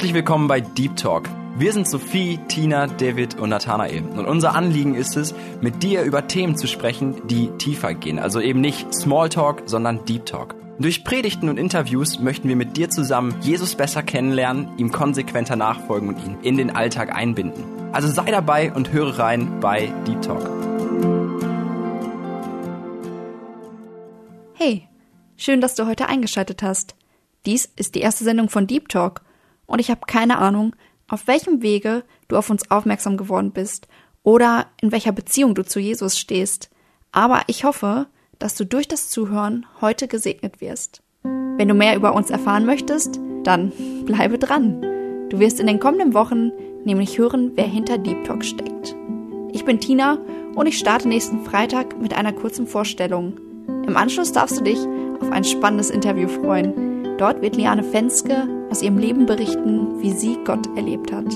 Herzlich willkommen bei Deep Talk. Wir sind Sophie, Tina, David und Nathanael. Und unser Anliegen ist es, mit dir über Themen zu sprechen, die tiefer gehen. Also eben nicht Small Talk, sondern Deep Talk. Durch Predigten und Interviews möchten wir mit dir zusammen Jesus besser kennenlernen, ihm konsequenter nachfolgen und ihn in den Alltag einbinden. Also sei dabei und höre rein bei Deep Talk. Hey, schön, dass du heute eingeschaltet hast. Dies ist die erste Sendung von Deep Talk und ich habe keine Ahnung, auf welchem Wege du auf uns aufmerksam geworden bist oder in welcher Beziehung du zu Jesus stehst. Aber ich hoffe, dass du durch das Zuhören heute gesegnet wirst. Wenn du mehr über uns erfahren möchtest, dann bleibe dran. Du wirst in den kommenden Wochen nämlich hören, wer hinter Deep Talk steckt. Ich bin Tina und ich starte nächsten Freitag mit einer kurzen Vorstellung. Im Anschluss darfst du dich auf ein spannendes Interview freuen. Dort wird Liane Fenske aus ihrem Leben berichten, wie sie Gott erlebt hat.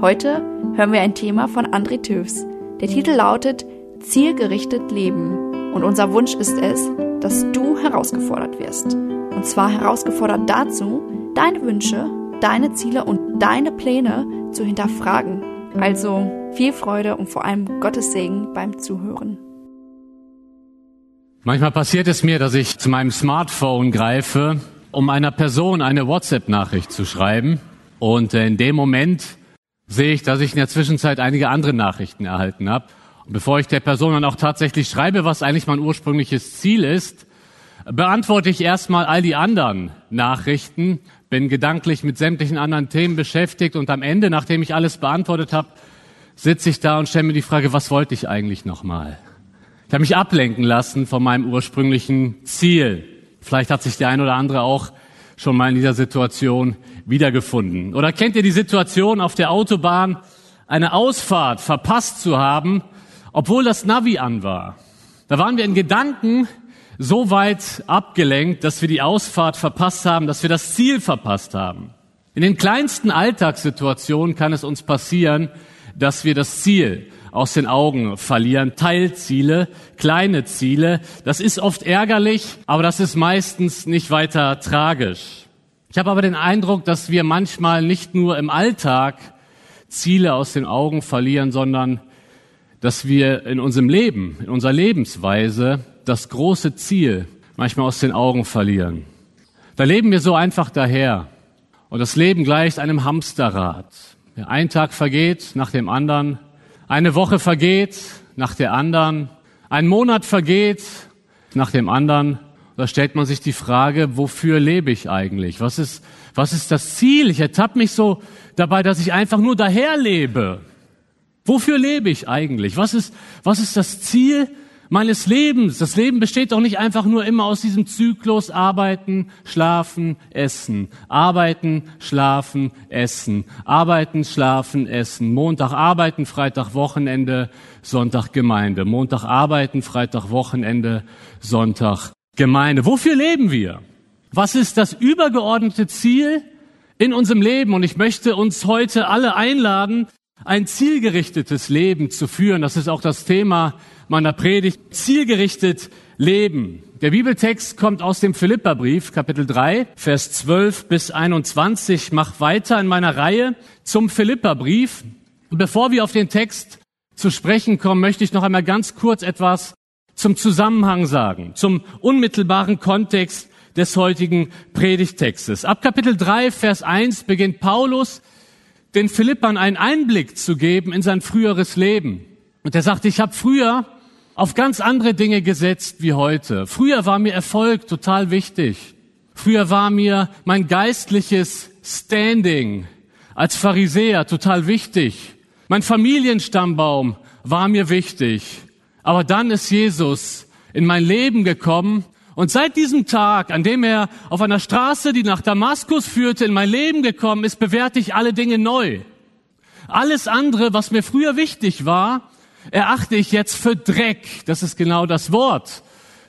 Heute hören wir ein Thema von André Töfs. Der Titel lautet Zielgerichtet Leben. Und unser Wunsch ist es, dass du herausgefordert wirst. Und zwar herausgefordert dazu, deine Wünsche, deine Ziele und deine Pläne zu hinterfragen. Also viel Freude und vor allem Gottes Segen beim Zuhören. Manchmal passiert es mir, dass ich zu meinem Smartphone greife um einer Person eine WhatsApp-Nachricht zu schreiben. Und äh, in dem Moment sehe ich, dass ich in der Zwischenzeit einige andere Nachrichten erhalten habe. Und bevor ich der Person dann auch tatsächlich schreibe, was eigentlich mein ursprüngliches Ziel ist, beantworte ich erstmal all die anderen Nachrichten, bin gedanklich mit sämtlichen anderen Themen beschäftigt und am Ende, nachdem ich alles beantwortet habe, sitze ich da und stelle mir die Frage, was wollte ich eigentlich nochmal? Ich habe mich ablenken lassen von meinem ursprünglichen Ziel. Vielleicht hat sich der ein oder andere auch schon mal in dieser Situation wiedergefunden. Oder kennt ihr die Situation auf der Autobahn, eine Ausfahrt verpasst zu haben, obwohl das Navi an war? Da waren wir in Gedanken so weit abgelenkt, dass wir die Ausfahrt verpasst haben, dass wir das Ziel verpasst haben. In den kleinsten Alltagssituationen kann es uns passieren, dass wir das Ziel aus den Augen verlieren. Teilziele, kleine Ziele. Das ist oft ärgerlich, aber das ist meistens nicht weiter tragisch. Ich habe aber den Eindruck, dass wir manchmal nicht nur im Alltag Ziele aus den Augen verlieren, sondern dass wir in unserem Leben, in unserer Lebensweise das große Ziel manchmal aus den Augen verlieren. Da leben wir so einfach daher. Und das Leben gleicht einem Hamsterrad. Ein Tag vergeht nach dem anderen eine Woche vergeht nach der anderen, ein Monat vergeht nach dem anderen. Da stellt man sich die Frage, wofür lebe ich eigentlich? Was ist, was ist das Ziel? Ich ertappe mich so dabei, dass ich einfach nur daher lebe. Wofür lebe ich eigentlich? Was ist, was ist das Ziel meines Lebens. Das Leben besteht doch nicht einfach nur immer aus diesem Zyklus arbeiten, schlafen, essen, arbeiten, schlafen, essen, arbeiten, schlafen, essen, Montag arbeiten, Freitag Wochenende, Sonntag Gemeinde, Montag arbeiten, Freitag Wochenende, Sonntag Gemeinde. Wofür leben wir? Was ist das übergeordnete Ziel in unserem Leben? Und ich möchte uns heute alle einladen, ein zielgerichtetes Leben zu führen. Das ist auch das Thema meiner Predigt. Zielgerichtet leben. Der Bibeltext kommt aus dem Philipperbrief, Kapitel 3, Vers 12 bis 21. mach weiter in meiner Reihe zum Philipperbrief. bevor wir auf den Text zu sprechen kommen, möchte ich noch einmal ganz kurz etwas zum Zusammenhang sagen, zum unmittelbaren Kontext des heutigen Predigtextes. Ab Kapitel 3, Vers 1 beginnt Paulus den Philippern einen Einblick zu geben in sein früheres Leben. Und er sagte, ich habe früher auf ganz andere Dinge gesetzt wie heute. Früher war mir Erfolg total wichtig. Früher war mir mein geistliches Standing als Pharisäer total wichtig. Mein Familienstammbaum war mir wichtig. Aber dann ist Jesus in mein Leben gekommen und seit diesem Tag, an dem er auf einer Straße, die nach Damaskus führte, in mein Leben gekommen ist, bewerte ich alle Dinge neu. Alles andere, was mir früher wichtig war, erachte ich jetzt für Dreck. Das ist genau das Wort,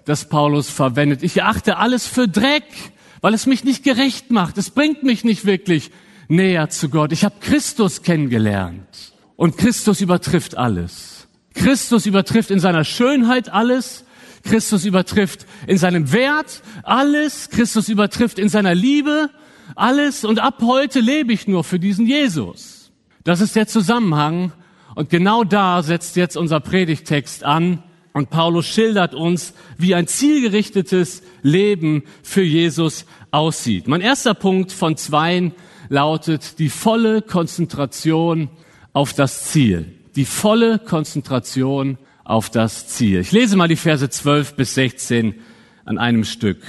das Paulus verwendet. Ich erachte alles für Dreck, weil es mich nicht gerecht macht. Es bringt mich nicht wirklich näher zu Gott. Ich habe Christus kennengelernt. Und Christus übertrifft alles. Christus übertrifft in seiner Schönheit alles. Christus übertrifft in seinem Wert alles. Christus übertrifft in seiner Liebe Alles und ab heute lebe ich nur für diesen Jesus. Das ist der Zusammenhang. Und genau da setzt jetzt unser Predigtext an. Und Paulus schildert uns, wie ein zielgerichtetes Leben für Jesus aussieht. Mein erster Punkt von zweien lautet die volle Konzentration auf das Ziel. Die volle Konzentration das Ziel. Ich lese mal die Verse 12 bis 16 an einem Stück.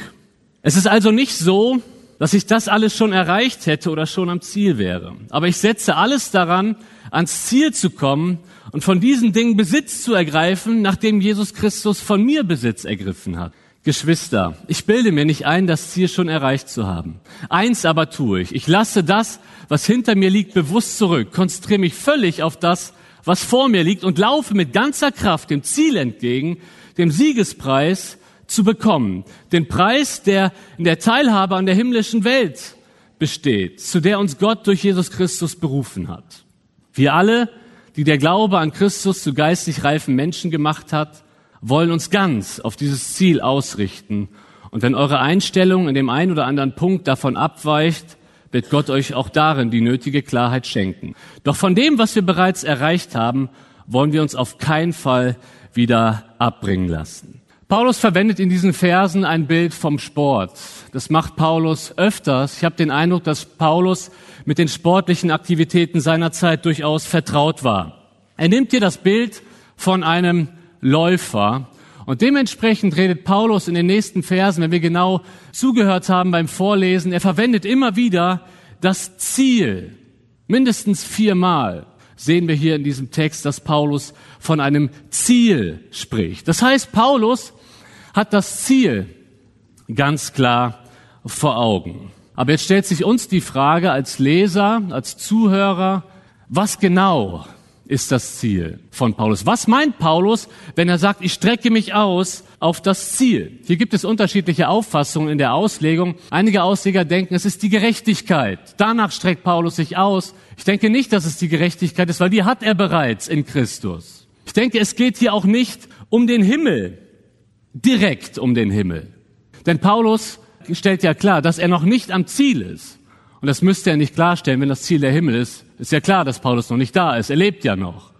Es ist also nicht so, dass ich das alles schon erreicht hätte oder schon am Ziel wäre. Aber ich setze alles daran, ans Ziel zu kommen und von diesen Dingen Besitz zu ergreifen, nachdem Jesus Christus von mir Besitz ergriffen hat. Geschwister, ich bilde mir nicht ein, das Ziel schon erreicht zu haben. Eins aber tue ich. Ich lasse das, was hinter mir liegt, bewusst zurück, konzentriere mich völlig auf das, was vor mir liegt und laufe mit ganzer Kraft dem Ziel entgegen, dem Siegespreis, zu bekommen. Den Preis, der in der Teilhabe an der himmlischen Welt besteht, zu der uns Gott durch Jesus Christus berufen hat. Wir alle, die der Glaube an Christus zu geistig reifen Menschen gemacht hat, wollen uns ganz auf dieses Ziel ausrichten. Und wenn eure Einstellung in dem einen oder anderen Punkt davon abweicht, wird Gott euch auch darin die nötige Klarheit schenken. Doch von dem, was wir bereits erreicht haben, wollen wir uns auf keinen Fall wieder abbringen lassen. Paulus verwendet in diesen Versen ein Bild vom Sport. Das macht Paulus öfters. Ich habe den Eindruck, dass Paulus mit den sportlichen Aktivitäten seiner Zeit durchaus vertraut war. Er nimmt hier das Bild von einem Läufer und dementsprechend redet Paulus in den nächsten Versen, wenn wir genau zugehört haben beim Vorlesen, er verwendet immer wieder das Ziel. Mindestens viermal sehen wir hier in diesem Text, dass Paulus von einem Ziel spricht. Das heißt, Paulus hat das Ziel ganz klar vor Augen. Aber jetzt stellt sich uns die Frage als Leser, als Zuhörer, was genau ist das Ziel von Paulus? Was meint Paulus, wenn er sagt, ich strecke mich aus auf das Ziel? Hier gibt es unterschiedliche Auffassungen in der Auslegung. Einige Ausleger denken, es ist die Gerechtigkeit. Danach streckt Paulus sich aus. Ich denke nicht, dass es die Gerechtigkeit ist, weil die hat er bereits in Christus. Ich denke, es geht hier auch nicht um den Himmel, direkt um den Himmel. Denn Paulus stellt ja klar, dass er noch nicht am Ziel ist. Und das müsste er nicht klarstellen, wenn das Ziel der Himmel ist. Ist ja klar, dass Paulus noch nicht da ist. Er lebt ja noch.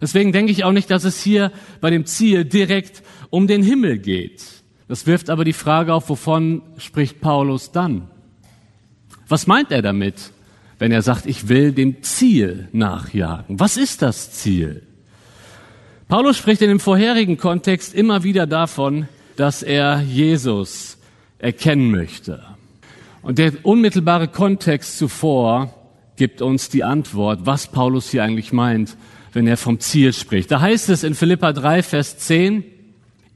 Deswegen denke ich auch nicht, dass es hier bei dem Ziel direkt um den Himmel geht. Das wirft aber die Frage auf, wovon spricht Paulus dann? Was meint er damit, wenn er sagt, ich will dem Ziel nachjagen? Was ist das Ziel? Paulus spricht in dem vorherigen Kontext immer wieder davon, dass er Jesus erkennen möchte. Und der unmittelbare Kontext zuvor gibt uns die Antwort, was Paulus hier eigentlich meint, wenn er vom Ziel spricht. Da heißt es in Philippa 3, Vers 10,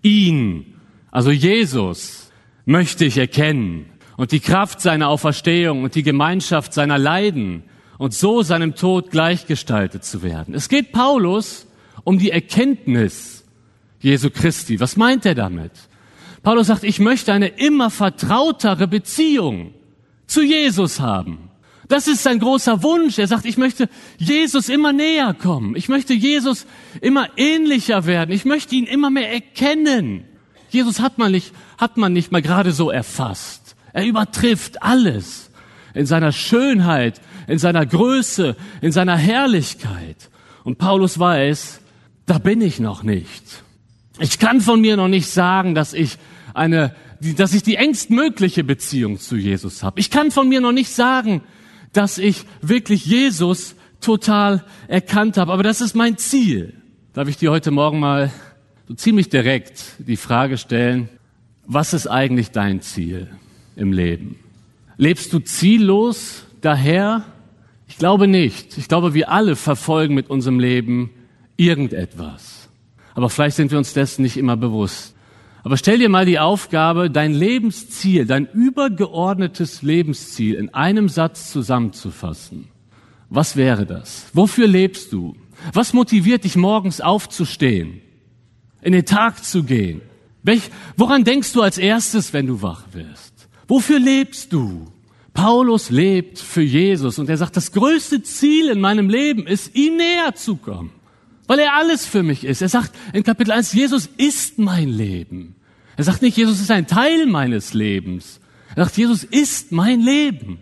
ihn, also Jesus, möchte ich erkennen und die Kraft seiner Auferstehung und die Gemeinschaft seiner Leiden und so seinem Tod gleichgestaltet zu werden. Es geht Paulus um die Erkenntnis Jesu Christi. Was meint er damit? Paulus sagt, ich möchte eine immer vertrautere Beziehung zu Jesus haben. Das ist sein großer Wunsch. Er sagt, ich möchte Jesus immer näher kommen. Ich möchte Jesus immer ähnlicher werden. Ich möchte ihn immer mehr erkennen. Jesus hat man nicht, hat man nicht mal gerade so erfasst. Er übertrifft alles in seiner Schönheit, in seiner Größe, in seiner Herrlichkeit. Und Paulus weiß, da bin ich noch nicht. Ich kann von mir noch nicht sagen, dass ich eine, dass ich die engstmögliche Beziehung zu Jesus habe. Ich kann von mir noch nicht sagen, dass ich wirklich Jesus total erkannt habe. Aber das ist mein Ziel. Darf ich dir heute Morgen mal so ziemlich direkt die Frage stellen, was ist eigentlich dein Ziel im Leben? Lebst du ziellos daher? Ich glaube nicht. Ich glaube, wir alle verfolgen mit unserem Leben irgendetwas. Aber vielleicht sind wir uns dessen nicht immer bewusst. Aber stell dir mal die Aufgabe, dein Lebensziel, dein übergeordnetes Lebensziel in einem Satz zusammenzufassen. Was wäre das? Wofür lebst du? Was motiviert dich morgens aufzustehen? In den Tag zu gehen? Welch, woran denkst du als erstes, wenn du wach wirst? Wofür lebst du? Paulus lebt für Jesus und er sagt, das größte Ziel in meinem Leben ist, ihm näher zu kommen weil er alles für mich ist. Er sagt in Kapitel 1, Jesus ist mein Leben. Er sagt nicht, Jesus ist ein Teil meines Lebens. Er sagt, Jesus ist mein Leben.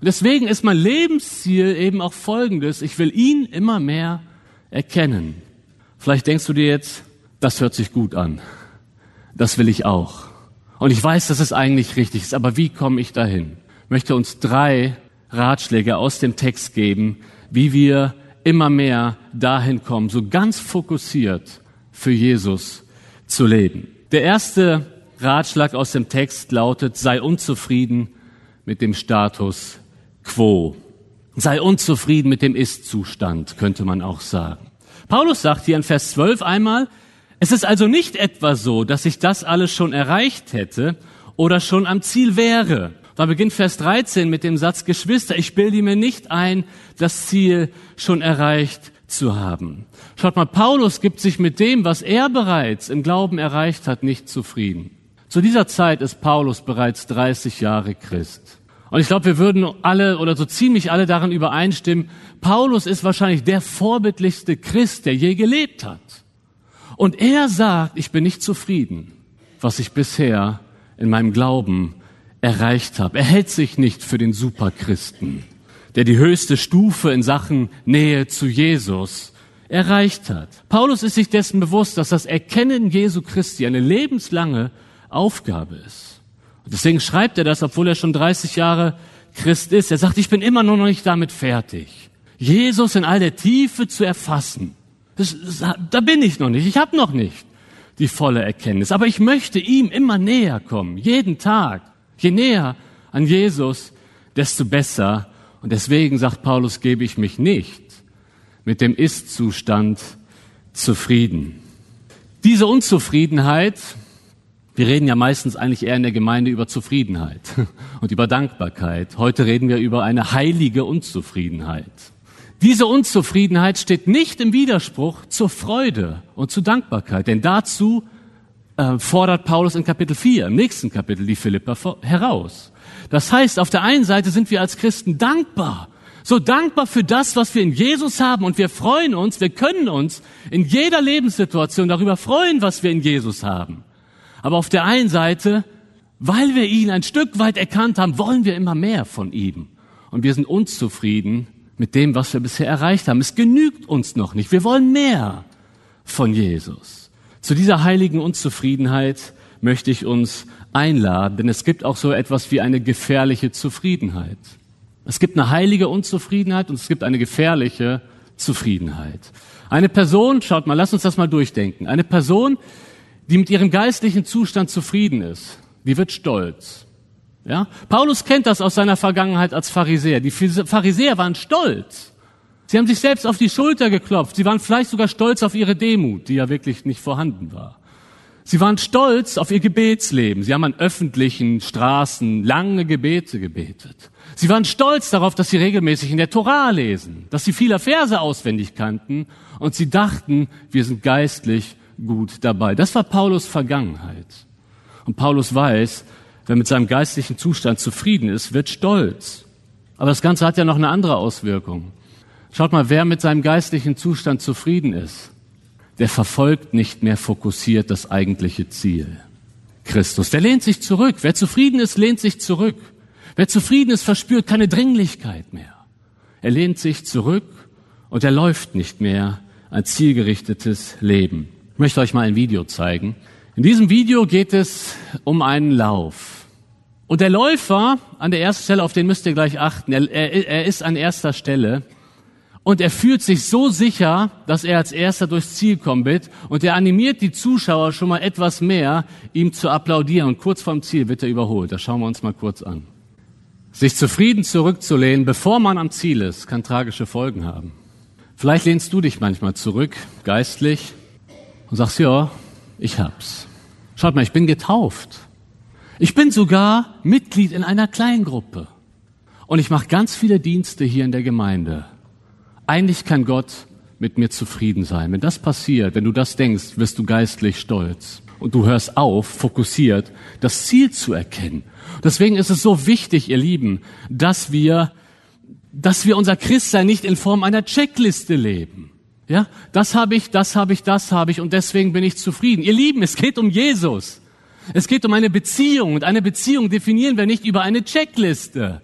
Und deswegen ist mein Lebensziel eben auch folgendes. Ich will ihn immer mehr erkennen. Vielleicht denkst du dir jetzt, das hört sich gut an. Das will ich auch. Und ich weiß, dass es eigentlich richtig ist, aber wie komme ich dahin? Ich möchte uns drei Ratschläge aus dem Text geben, wie wir immer mehr dahin kommen, so ganz fokussiert für Jesus zu leben. Der erste Ratschlag aus dem Text lautet, sei unzufrieden mit dem Status quo. Sei unzufrieden mit dem Ist-Zustand, könnte man auch sagen. Paulus sagt hier in Vers 12 einmal, es ist also nicht etwa so, dass ich das alles schon erreicht hätte oder schon am Ziel wäre. Da beginnt Vers 13 mit dem Satz, Geschwister, ich bilde mir nicht ein, das Ziel schon erreicht zu haben. Schaut mal, Paulus gibt sich mit dem, was er bereits im Glauben erreicht hat, nicht zufrieden. Zu dieser Zeit ist Paulus bereits 30 Jahre Christ. Und ich glaube, wir würden alle oder so ziemlich alle darin übereinstimmen, Paulus ist wahrscheinlich der vorbildlichste Christ, der je gelebt hat. Und er sagt, ich bin nicht zufrieden, was ich bisher in meinem Glauben erreicht habe. Er hält sich nicht für den Superchristen, der die höchste Stufe in Sachen Nähe zu Jesus erreicht hat. Paulus ist sich dessen bewusst, dass das Erkennen Jesu Christi eine lebenslange Aufgabe ist. Und deswegen schreibt er das, obwohl er schon 30 Jahre Christ ist. Er sagt, ich bin immer noch nicht damit fertig, Jesus in all der Tiefe zu erfassen das, da bin ich noch nicht. Ich habe noch nicht die volle Erkenntnis. Aber ich möchte ihm immer näher kommen, jeden Tag. Je näher an Jesus, desto besser. Und deswegen sagt Paulus, gebe ich mich nicht mit dem Ist-Zustand zufrieden. Diese Unzufriedenheit, wir reden ja meistens eigentlich eher in der Gemeinde über Zufriedenheit und über Dankbarkeit. Heute reden wir über eine heilige Unzufriedenheit. Diese Unzufriedenheit steht nicht im Widerspruch zur Freude und zur Dankbarkeit, denn dazu äh, fordert Paulus in Kapitel 4, im nächsten Kapitel, die Philippa heraus. Das heißt, auf der einen Seite sind wir als Christen dankbar, so dankbar für das, was wir in Jesus haben und wir freuen uns, wir können uns in jeder Lebenssituation darüber freuen, was wir in Jesus haben. Aber auf der einen Seite, weil wir ihn ein Stück weit erkannt haben, wollen wir immer mehr von ihm. Und wir sind unzufrieden mit dem, was wir bisher erreicht haben. Es genügt uns noch nicht. Wir wollen mehr von Jesus. Zu dieser heiligen Unzufriedenheit möchte ich uns einladen, denn es gibt auch so etwas wie eine gefährliche Zufriedenheit. Es gibt eine heilige Unzufriedenheit und es gibt eine gefährliche Zufriedenheit. Eine Person, schaut mal, lass uns das mal durchdenken. Eine Person, die mit ihrem geistlichen Zustand zufrieden ist, die wird stolz. Ja? Paulus kennt das aus seiner Vergangenheit als Pharisäer. Die Pharisäer waren stolz. Sie haben sich selbst auf die Schulter geklopft. Sie waren vielleicht sogar stolz auf ihre Demut, die ja wirklich nicht vorhanden war. Sie waren stolz auf ihr Gebetsleben. Sie haben an öffentlichen Straßen lange Gebete gebetet. Sie waren stolz darauf, dass sie regelmäßig in der Torah lesen, dass sie viele Verse auswendig kannten und sie dachten, wir sind geistlich gut dabei. Das war Paulus Vergangenheit. Und Paulus weiß, wer mit seinem geistlichen Zustand zufrieden ist, wird stolz. Aber das Ganze hat ja noch eine andere Auswirkung. Schaut mal, wer mit seinem geistlichen Zustand zufrieden ist, der verfolgt nicht mehr fokussiert das eigentliche Ziel. Christus. Der lehnt sich zurück. Wer zufrieden ist, lehnt sich zurück. Wer zufrieden ist, verspürt keine Dringlichkeit mehr. Er lehnt sich zurück und er läuft nicht mehr ein zielgerichtetes Leben. Ich möchte euch mal ein Video zeigen. In diesem Video geht es um einen Lauf. Und der Läufer an der ersten Stelle, auf den müsst ihr gleich achten, er, er, er ist an erster Stelle und er fühlt sich so sicher, dass er als erster durchs Ziel kommen wird und er animiert die Zuschauer schon mal etwas mehr, ihm zu applaudieren und kurz vorm Ziel wird er überholt. Das schauen wir uns mal kurz an. Sich zufrieden zurückzulehnen, bevor man am Ziel ist, kann tragische Folgen haben. Vielleicht lehnst du dich manchmal zurück, geistlich, und sagst, ja, ich hab's. Schaut mal, ich bin getauft. Ich bin sogar Mitglied in einer Kleingruppe. Und ich mache ganz viele Dienste hier in der Gemeinde. Eigentlich kann Gott mit mir zufrieden sein. Wenn das passiert, wenn du das denkst, wirst du geistlich stolz. Und du hörst auf, fokussiert, das Ziel zu erkennen. Deswegen ist es so wichtig, ihr Lieben, dass wir, dass wir unser Christsein nicht in Form einer Checkliste leben. Ja, das habe ich, das habe ich, das habe ich und deswegen bin ich zufrieden. Ihr Lieben, es geht um Jesus. Es geht um eine Beziehung und eine Beziehung definieren wir nicht über eine Checkliste.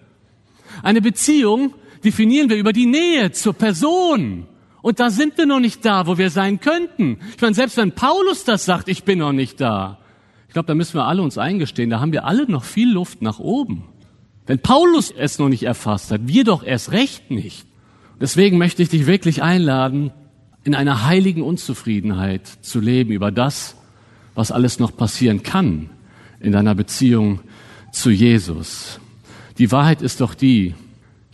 Eine Beziehung definieren wir über die Nähe zur Person. Und da sind wir noch nicht da, wo wir sein könnten. Ich meine, selbst wenn Paulus das sagt, ich bin noch nicht da. Ich glaube, da müssen wir alle uns eingestehen, da haben wir alle noch viel Luft nach oben. Wenn Paulus es noch nicht erfasst hat, wir doch erst recht nicht. Deswegen möchte ich dich wirklich einladen, in einer heiligen Unzufriedenheit zu leben über das, was alles noch passieren kann in deiner Beziehung zu Jesus. Die Wahrheit ist doch die,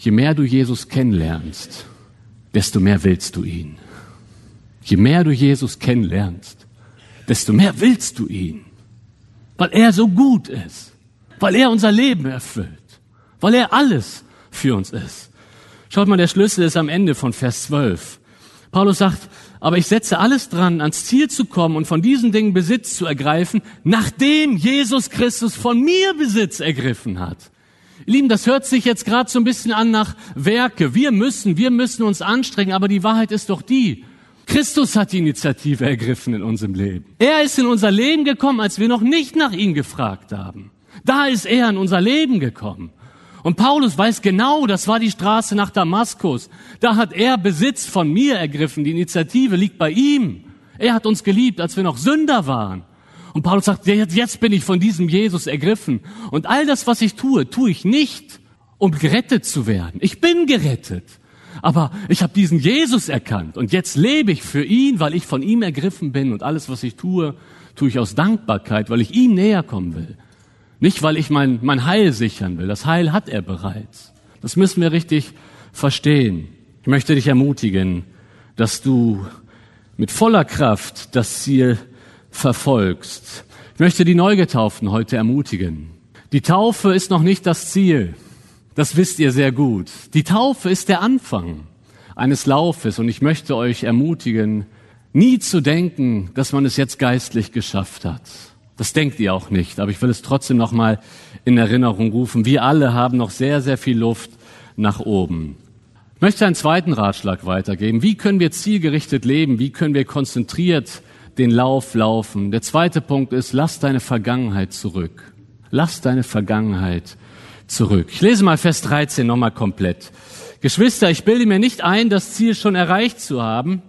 je mehr du Jesus kennenlernst, desto mehr willst du ihn. Je mehr du Jesus kennenlernst, desto mehr willst du ihn, weil er so gut ist, weil er unser Leben erfüllt, weil er alles für uns ist. Schaut mal, der Schlüssel ist am Ende von Vers 12. Paulus sagt, aber ich setze alles dran, ans Ziel zu kommen und von diesen Dingen Besitz zu ergreifen, nachdem Jesus Christus von mir Besitz ergriffen hat. Lieben, das hört sich jetzt gerade so ein bisschen an nach Werke. Wir müssen, wir müssen uns anstrengen, aber die Wahrheit ist doch die. Christus hat die Initiative ergriffen in unserem Leben. Er ist in unser Leben gekommen, als wir noch nicht nach ihm gefragt haben. Da ist er in unser Leben gekommen. Und Paulus weiß genau, das war die Straße nach Damaskus. Da hat er Besitz von mir ergriffen. Die Initiative liegt bei ihm. Er hat uns geliebt, als wir noch Sünder waren. Und Paulus sagt, jetzt bin ich von diesem Jesus ergriffen. Und all das, was ich tue, tue ich nicht, um gerettet zu werden. Ich bin gerettet. Aber ich habe diesen Jesus erkannt und jetzt lebe ich für ihn, weil ich von ihm ergriffen bin und alles, was ich tue, tue ich aus Dankbarkeit, weil ich ihm näher kommen will. Nicht, weil ich mein, mein Heil sichern will. Das Heil hat er bereits. Das müssen wir richtig verstehen. Ich möchte dich ermutigen, dass du mit voller Kraft das Ziel verfolgst. Ich möchte die Neugetauften heute ermutigen. Die Taufe ist noch nicht das Ziel. Das wisst ihr sehr gut. Die Taufe ist der Anfang eines Laufes und ich möchte euch ermutigen, nie zu denken, dass man es jetzt geistlich geschafft hat. Das denkt ihr auch nicht, aber ich will es trotzdem noch mal in Erinnerung rufen. Wir alle haben noch sehr, sehr viel Luft nach oben. Ich möchte einen zweiten Ratschlag weitergeben. Wie können wir zielgerichtet leben? Wie können wir konzentriert den Lauf laufen. Der zweite Punkt ist, lass deine Vergangenheit zurück. Lass deine Vergangenheit zurück. Ich lese mal Vers 13 nochmal komplett. Geschwister, ich bilde mir nicht ein, das Ziel schon erreicht zu haben.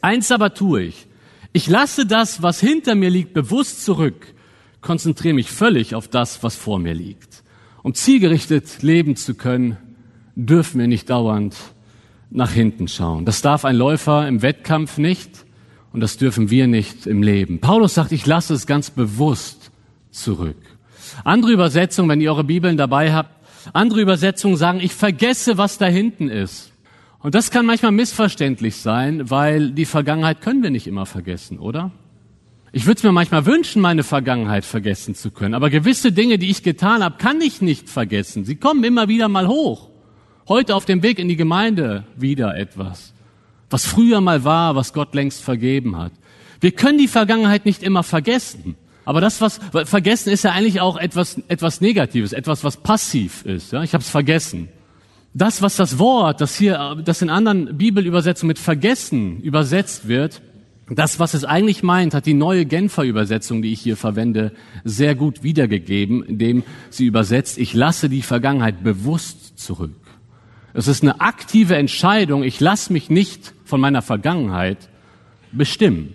Eins aber tue ich. Ich lasse das, was hinter mir liegt, bewusst zurück, konzentriere mich völlig auf das, was vor mir liegt. Um zielgerichtet leben zu können, dürfen wir nicht dauernd nach hinten schauen. Das darf ein Läufer im Wettkampf nicht. Und das dürfen wir nicht im Leben. Paulus sagt, ich lasse es ganz bewusst zurück. Andere Übersetzungen, wenn ihr eure Bibeln dabei habt, andere Übersetzungen sagen, ich vergesse, was da hinten ist. Und das kann manchmal missverständlich sein, weil die Vergangenheit können wir nicht immer vergessen, oder? Ich würde es mir manchmal wünschen, meine Vergangenheit vergessen zu können. Aber gewisse Dinge, die ich getan habe, kann ich nicht vergessen. Sie kommen immer wieder mal hoch. Heute auf dem Weg in die Gemeinde wieder etwas was früher mal war, was Gott längst vergeben hat. Wir können die Vergangenheit nicht immer vergessen. Aber das, was vergessen, ist ja eigentlich auch etwas, etwas Negatives, etwas, was passiv ist. Ja, ich habe es vergessen. Das, was das Wort, das hier, das in anderen Bibelübersetzungen mit vergessen übersetzt wird, das, was es eigentlich meint, hat die neue Genfer Übersetzung, die ich hier verwende, sehr gut wiedergegeben, indem sie übersetzt, ich lasse die Vergangenheit bewusst zurück. Es ist eine aktive Entscheidung. Ich lasse mich nicht von meiner Vergangenheit bestimmen.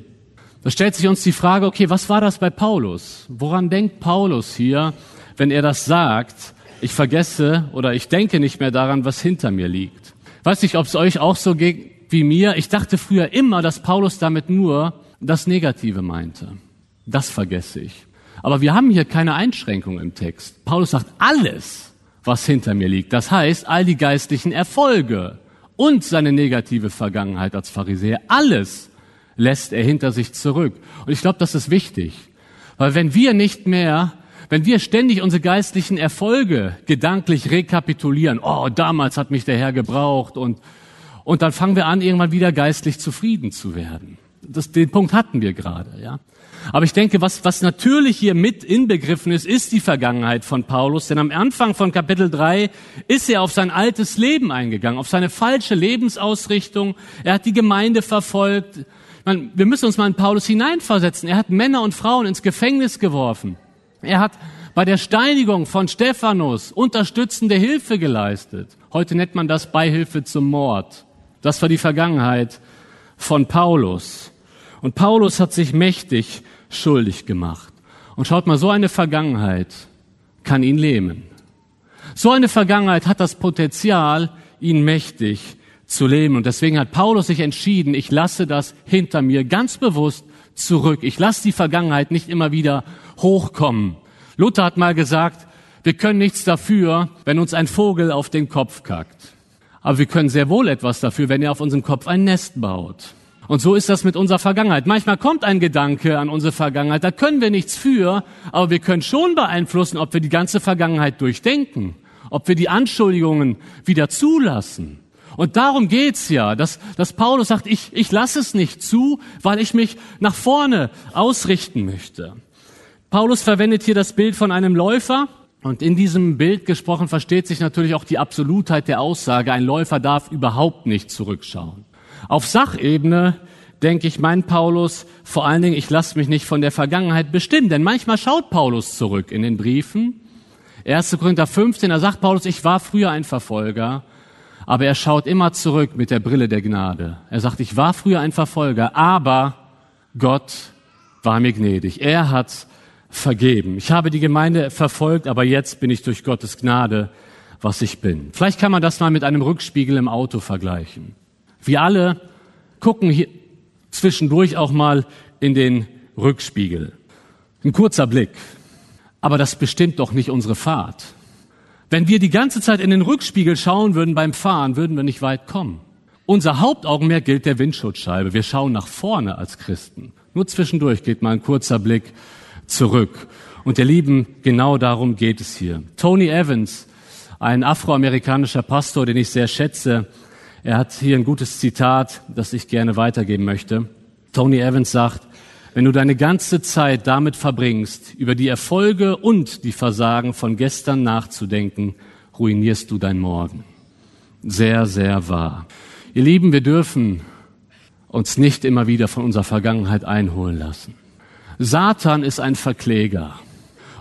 Da stellt sich uns die Frage, okay, was war das bei Paulus? Woran denkt Paulus hier, wenn er das sagt, ich vergesse oder ich denke nicht mehr daran, was hinter mir liegt? Weiß nicht, ob es euch auch so geht wie mir. Ich dachte früher immer, dass Paulus damit nur das Negative meinte. Das vergesse ich. Aber wir haben hier keine Einschränkung im Text. Paulus sagt alles, was hinter mir liegt. Das heißt, all die geistlichen Erfolge und seine negative Vergangenheit als Pharisäer, alles lässt er hinter sich zurück. Und ich glaube, das ist wichtig. Weil wenn wir nicht mehr, wenn wir ständig unsere geistlichen Erfolge gedanklich rekapitulieren, oh, damals hat mich der Herr gebraucht und, und dann fangen wir an, irgendwann wieder geistlich zufrieden zu werden. Das, den Punkt hatten wir gerade, ja. Aber ich denke, was, was natürlich hier mit inbegriffen ist, ist die Vergangenheit von Paulus. Denn am Anfang von Kapitel 3 ist er auf sein altes Leben eingegangen, auf seine falsche Lebensausrichtung. Er hat die Gemeinde verfolgt. Meine, wir müssen uns mal in Paulus hineinversetzen. Er hat Männer und Frauen ins Gefängnis geworfen. Er hat bei der Steinigung von Stephanus unterstützende Hilfe geleistet. Heute nennt man das Beihilfe zum Mord. Das war die Vergangenheit von Paulus. Und Paulus hat sich mächtig schuldig gemacht. Und schaut mal, so eine Vergangenheit kann ihn lähmen. So eine Vergangenheit hat das Potenzial, ihn mächtig zu lähmen. Und deswegen hat Paulus sich entschieden, ich lasse das hinter mir ganz bewusst zurück. Ich lasse die Vergangenheit nicht immer wieder hochkommen. Luther hat mal gesagt, wir können nichts dafür, wenn uns ein Vogel auf den Kopf kackt. Aber wir können sehr wohl etwas dafür, wenn er auf unserem Kopf ein Nest baut. Und so ist das mit unserer Vergangenheit. Manchmal kommt ein Gedanke an unsere Vergangenheit, da können wir nichts für, aber wir können schon beeinflussen, ob wir die ganze Vergangenheit durchdenken, ob wir die Anschuldigungen wieder zulassen. Und darum geht's ja, dass, dass Paulus sagt, ich, ich lasse es nicht zu, weil ich mich nach vorne ausrichten möchte. Paulus verwendet hier das Bild von einem Läufer. Und in diesem Bild gesprochen versteht sich natürlich auch die Absolutheit der Aussage, ein Läufer darf überhaupt nicht zurückschauen. Auf Sachebene denke ich, mein Paulus, vor allen Dingen, ich lasse mich nicht von der Vergangenheit bestimmen, denn manchmal schaut Paulus zurück in den Briefen. 1. Korinther 15, da sagt Paulus, ich war früher ein Verfolger, aber er schaut immer zurück mit der Brille der Gnade. Er sagt, ich war früher ein Verfolger, aber Gott war mir gnädig. Er hat vergeben. Ich habe die Gemeinde verfolgt, aber jetzt bin ich durch Gottes Gnade, was ich bin. Vielleicht kann man das mal mit einem Rückspiegel im Auto vergleichen. Wir alle gucken hier zwischendurch auch mal in den Rückspiegel. Ein kurzer Blick. Aber das bestimmt doch nicht unsere Fahrt. Wenn wir die ganze Zeit in den Rückspiegel schauen würden beim Fahren, würden wir nicht weit kommen. Unser Hauptaugenmerk gilt der Windschutzscheibe. Wir schauen nach vorne als Christen. Nur zwischendurch geht mal ein kurzer Blick zurück. Und ihr Lieben, genau darum geht es hier. Tony Evans, ein afroamerikanischer Pastor, den ich sehr schätze, er hat hier ein gutes Zitat, das ich gerne weitergeben möchte. Tony Evans sagt, wenn du deine ganze Zeit damit verbringst, über die Erfolge und die Versagen von gestern nachzudenken, ruinierst du dein Morgen. Sehr, sehr wahr. Ihr Lieben, wir dürfen uns nicht immer wieder von unserer Vergangenheit einholen lassen. Satan ist ein Verkläger.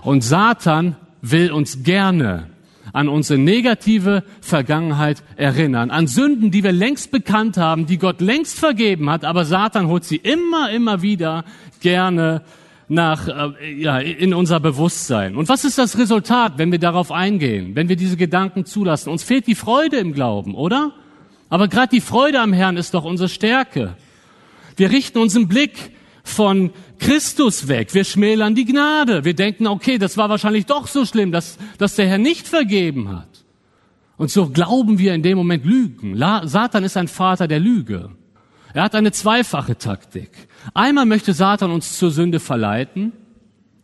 Und Satan will uns gerne an unsere negative Vergangenheit erinnern, an Sünden, die wir längst bekannt haben, die Gott längst vergeben hat, aber Satan holt sie immer, immer wieder gerne nach, äh, ja, in unser Bewusstsein. Und was ist das Resultat, wenn wir darauf eingehen, wenn wir diese Gedanken zulassen? Uns fehlt die Freude im Glauben, oder? Aber gerade die Freude am Herrn ist doch unsere Stärke. Wir richten unseren Blick von Christus weg. Wir schmälern die Gnade. Wir denken, okay, das war wahrscheinlich doch so schlimm, dass, dass der Herr nicht vergeben hat. Und so glauben wir in dem Moment Lügen. Satan ist ein Vater der Lüge. Er hat eine zweifache Taktik. Einmal möchte Satan uns zur Sünde verleiten.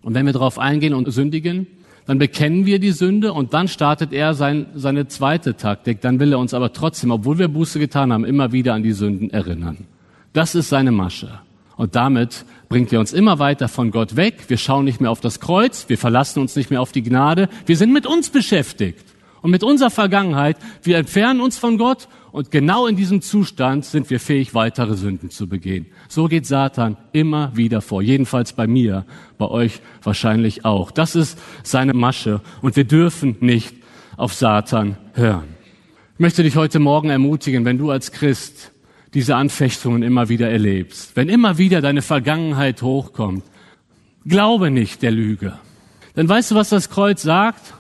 Und wenn wir darauf eingehen und sündigen, dann bekennen wir die Sünde und dann startet er sein, seine zweite Taktik. Dann will er uns aber trotzdem, obwohl wir Buße getan haben, immer wieder an die Sünden erinnern. Das ist seine Masche. Und damit bringt er uns immer weiter von Gott weg. Wir schauen nicht mehr auf das Kreuz. Wir verlassen uns nicht mehr auf die Gnade. Wir sind mit uns beschäftigt und mit unserer Vergangenheit. Wir entfernen uns von Gott und genau in diesem Zustand sind wir fähig, weitere Sünden zu begehen. So geht Satan immer wieder vor. Jedenfalls bei mir, bei euch wahrscheinlich auch. Das ist seine Masche und wir dürfen nicht auf Satan hören. Ich möchte dich heute Morgen ermutigen, wenn du als Christ diese Anfechtungen immer wieder erlebst, wenn immer wieder deine Vergangenheit hochkommt, glaube nicht der Lüge. Denn weißt du, was das Kreuz sagt?